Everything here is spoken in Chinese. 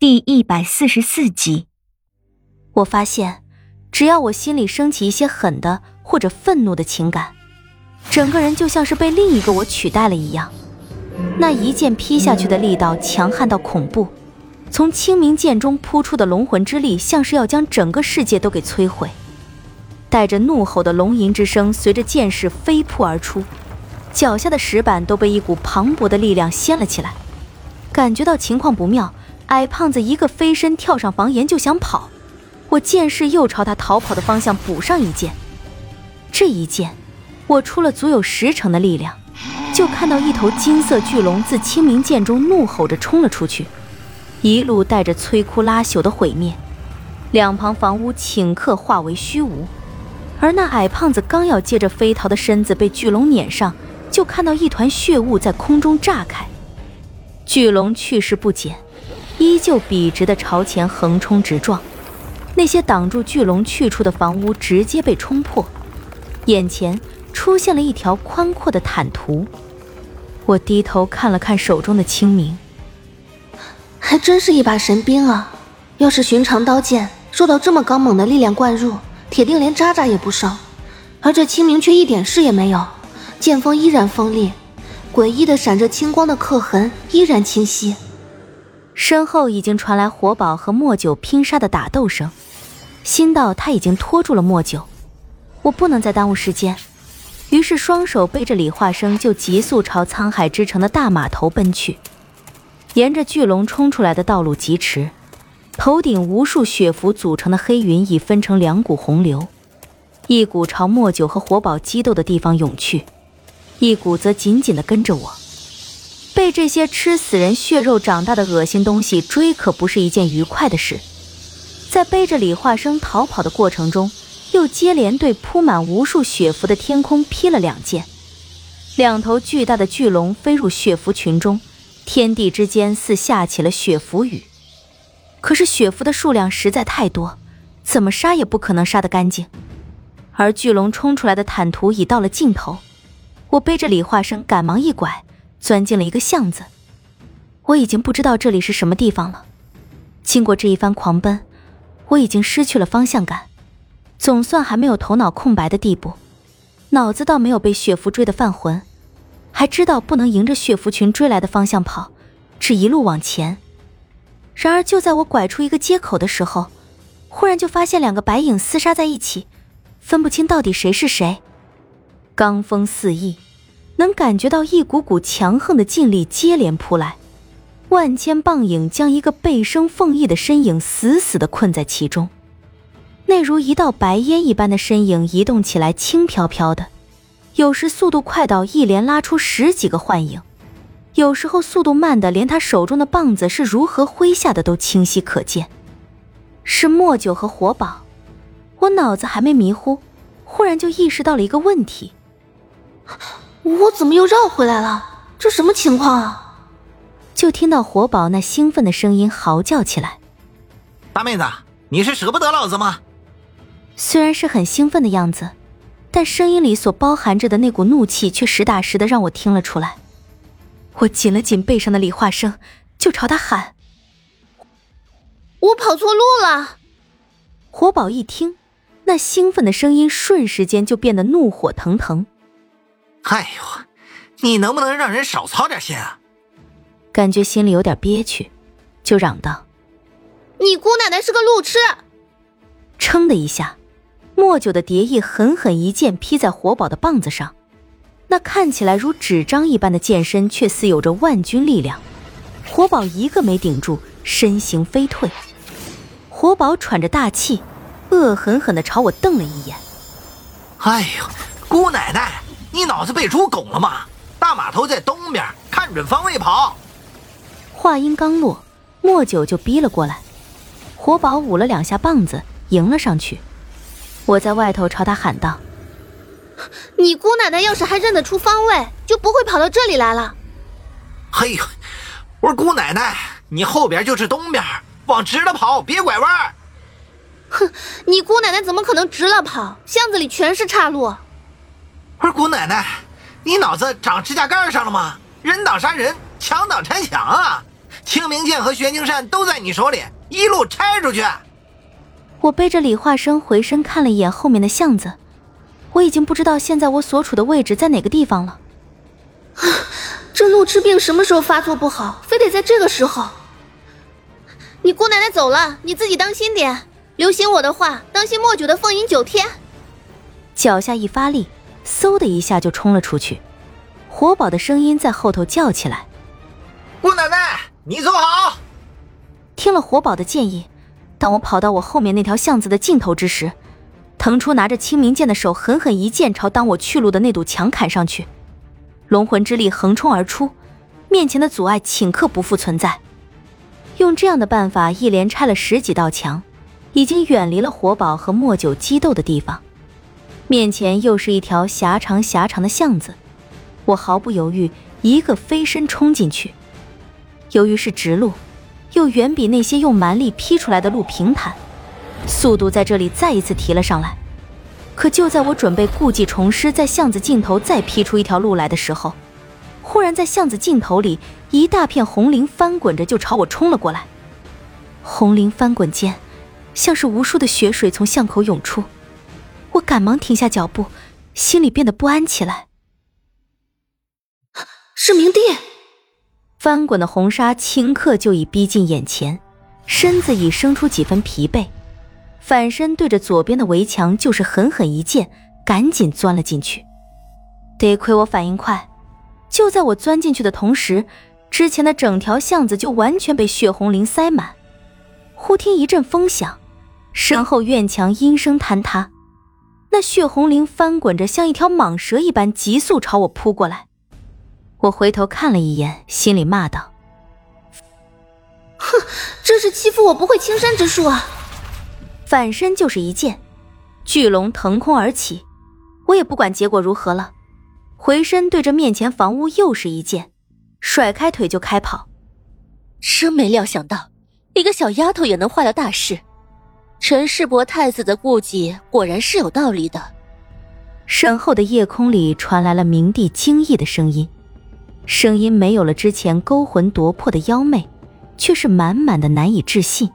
第一百四十四集，我发现，只要我心里升起一些狠的或者愤怒的情感，整个人就像是被另一个我取代了一样。那一剑劈下去的力道强悍到恐怖，从清明剑中扑出的龙魂之力，像是要将整个世界都给摧毁。带着怒吼的龙吟之声随着剑势飞扑而出，脚下的石板都被一股磅礴的力量掀了起来。感觉到情况不妙。矮胖子一个飞身跳上房檐就想跑，我见势又朝他逃跑的方向补上一剑。这一剑，我出了足有十成的力量，就看到一头金色巨龙自清明剑中怒吼着冲了出去，一路带着摧枯拉朽的毁灭，两旁房屋顷刻化为虚无。而那矮胖子刚要借着飞逃的身子被巨龙撵上，就看到一团血雾在空中炸开，巨龙去势不减。依旧笔直的朝前横冲直撞，那些挡住巨龙去处的房屋直接被冲破，眼前出现了一条宽阔的坦途。我低头看了看手中的清明，还真是一把神兵啊！要是寻常刀剑，受到这么刚猛的力量灌入，铁定连渣渣也不剩。而这清明却一点事也没有，剑锋依然锋利，诡异的闪着青光的刻痕依然清晰。身后已经传来火宝和莫九拼杀的打斗声，心道他已经拖住了莫九，我不能再耽误时间，于是双手背着李化生就急速朝沧海之城的大码头奔去。沿着巨龙冲出来的道路疾驰，头顶无数血符组成的黑云已分成两股洪流，一股朝莫九和火宝激斗的地方涌去，一股则紧紧地跟着我。被这些吃死人血肉长大的恶心东西追，可不是一件愉快的事。在背着李化生逃跑的过程中，又接连对铺满无数血符的天空劈了两剑。两头巨大的巨龙飞入血符群中，天地之间似下起了血符雨。可是血符的数量实在太多，怎么杀也不可能杀得干净。而巨龙冲出来的坦途已到了尽头，我背着李化生赶忙一拐。钻进了一个巷子，我已经不知道这里是什么地方了。经过这一番狂奔，我已经失去了方向感，总算还没有头脑空白的地步。脑子倒没有被血符追得犯浑，还知道不能迎着血符群追来的方向跑，只一路往前。然而就在我拐出一个街口的时候，忽然就发现两个白影厮杀在一起，分不清到底谁是谁，罡风四溢。能感觉到一股股强横的劲力接连扑来，万千棒影将一个背生凤翼的身影死死地困在其中。那如一道白烟一般的身影移动起来轻飘飘的，有时速度快到一连拉出十几个幻影，有时候速度慢的连他手中的棒子是如何挥下的都清晰可见。是墨九和火宝。我脑子还没迷糊，忽然就意识到了一个问题。我怎么又绕回来了？这什么情况啊？就听到火宝那兴奋的声音嚎叫起来：“大妹子，你是舍不得老子吗？”虽然是很兴奋的样子，但声音里所包含着的那股怒气却实打实的让我听了出来。我紧了紧背上的李化生，就朝他喊：“我跑错路了！”火宝一听，那兴奋的声音瞬时间就变得怒火腾腾。哎呦，你能不能让人少操点心啊？感觉心里有点憋屈，就嚷道：“你姑奶奶是个路痴！”噌的一下，莫九的蝶翼狠狠一剑劈在活宝的棒子上，那看起来如纸张一般的剑身，却似有着万钧力量。活宝一个没顶住，身形飞退。活宝喘着大气，恶狠狠地朝我瞪了一眼：“哎呦，姑奶奶！”你脑子被猪拱了吗？大码头在东边，看准方位跑。话音刚落，莫九就逼了过来。火宝捂了两下棒子，迎了上去。我在外头朝他喊道：“你姑奶奶要是还认得出方位，就不会跑到这里来了。”嘿，我说姑奶奶，你后边就是东边，往直了跑，别拐弯。哼，你姑奶奶怎么可能直了跑？巷子里全是岔路。我说姑奶奶，你脑子长指甲盖上了吗？人挡杀人，墙挡拆墙啊！清明剑和玄青扇都在你手里，一路拆出去。我背着李化生回身看了一眼后面的巷子，我已经不知道现在我所处的位置在哪个地方了。这路痴病什么时候发作不好，非得在这个时候？你姑奶奶走了，你自己当心点。留心我的话，当心莫九的凤吟九天。脚下一发力，嗖的一下就冲了出去。活宝的声音在后头叫起来：“姑奶奶，你走好！”听了活宝的建议，当我跑到我后面那条巷子的尽头之时，腾出拿着清明剑的手狠狠一剑朝挡我去路的那堵墙砍上去。龙魂之力横冲而出，面前的阻碍顷刻不复存在。用这样的办法一连拆了十几道墙，已经远离了活宝和莫九激斗的地方。面前又是一条狭长狭长的巷子，我毫不犹豫，一个飞身冲进去。由于是直路，又远比那些用蛮力劈出来的路平坦，速度在这里再一次提了上来。可就在我准备故技重施，在巷子尽头再劈出一条路来的时候，忽然在巷子尽头里，一大片红绫翻滚着就朝我冲了过来。红绫翻滚间，像是无数的血水从巷口涌出，我赶忙停下脚步，心里变得不安起来。是明帝！翻滚的红纱顷刻就已逼近眼前，身子已生出几分疲惫。反身对着左边的围墙，就是狠狠一剑，赶紧钻了进去。得亏我反应快，就在我钻进去的同时，之前的整条巷子就完全被血红绫塞满。忽听一阵风响，身后院墙应声坍塌，那血红绫翻滚着，像一条蟒蛇一般急速朝我扑过来。我回头看了一眼，心里骂道：“哼，这是欺负我不会青山之术啊！”反身就是一剑，巨龙腾空而起，我也不管结果如何了，回身对着面前房屋又是一剑，甩开腿就开跑。真没料想到，一个小丫头也能坏了大事。陈世伯太子的顾忌果然是有道理的。身后的夜空里传来了明帝惊异的声音，声音没有了之前勾魂夺魄的妖媚，却是满满的难以置信。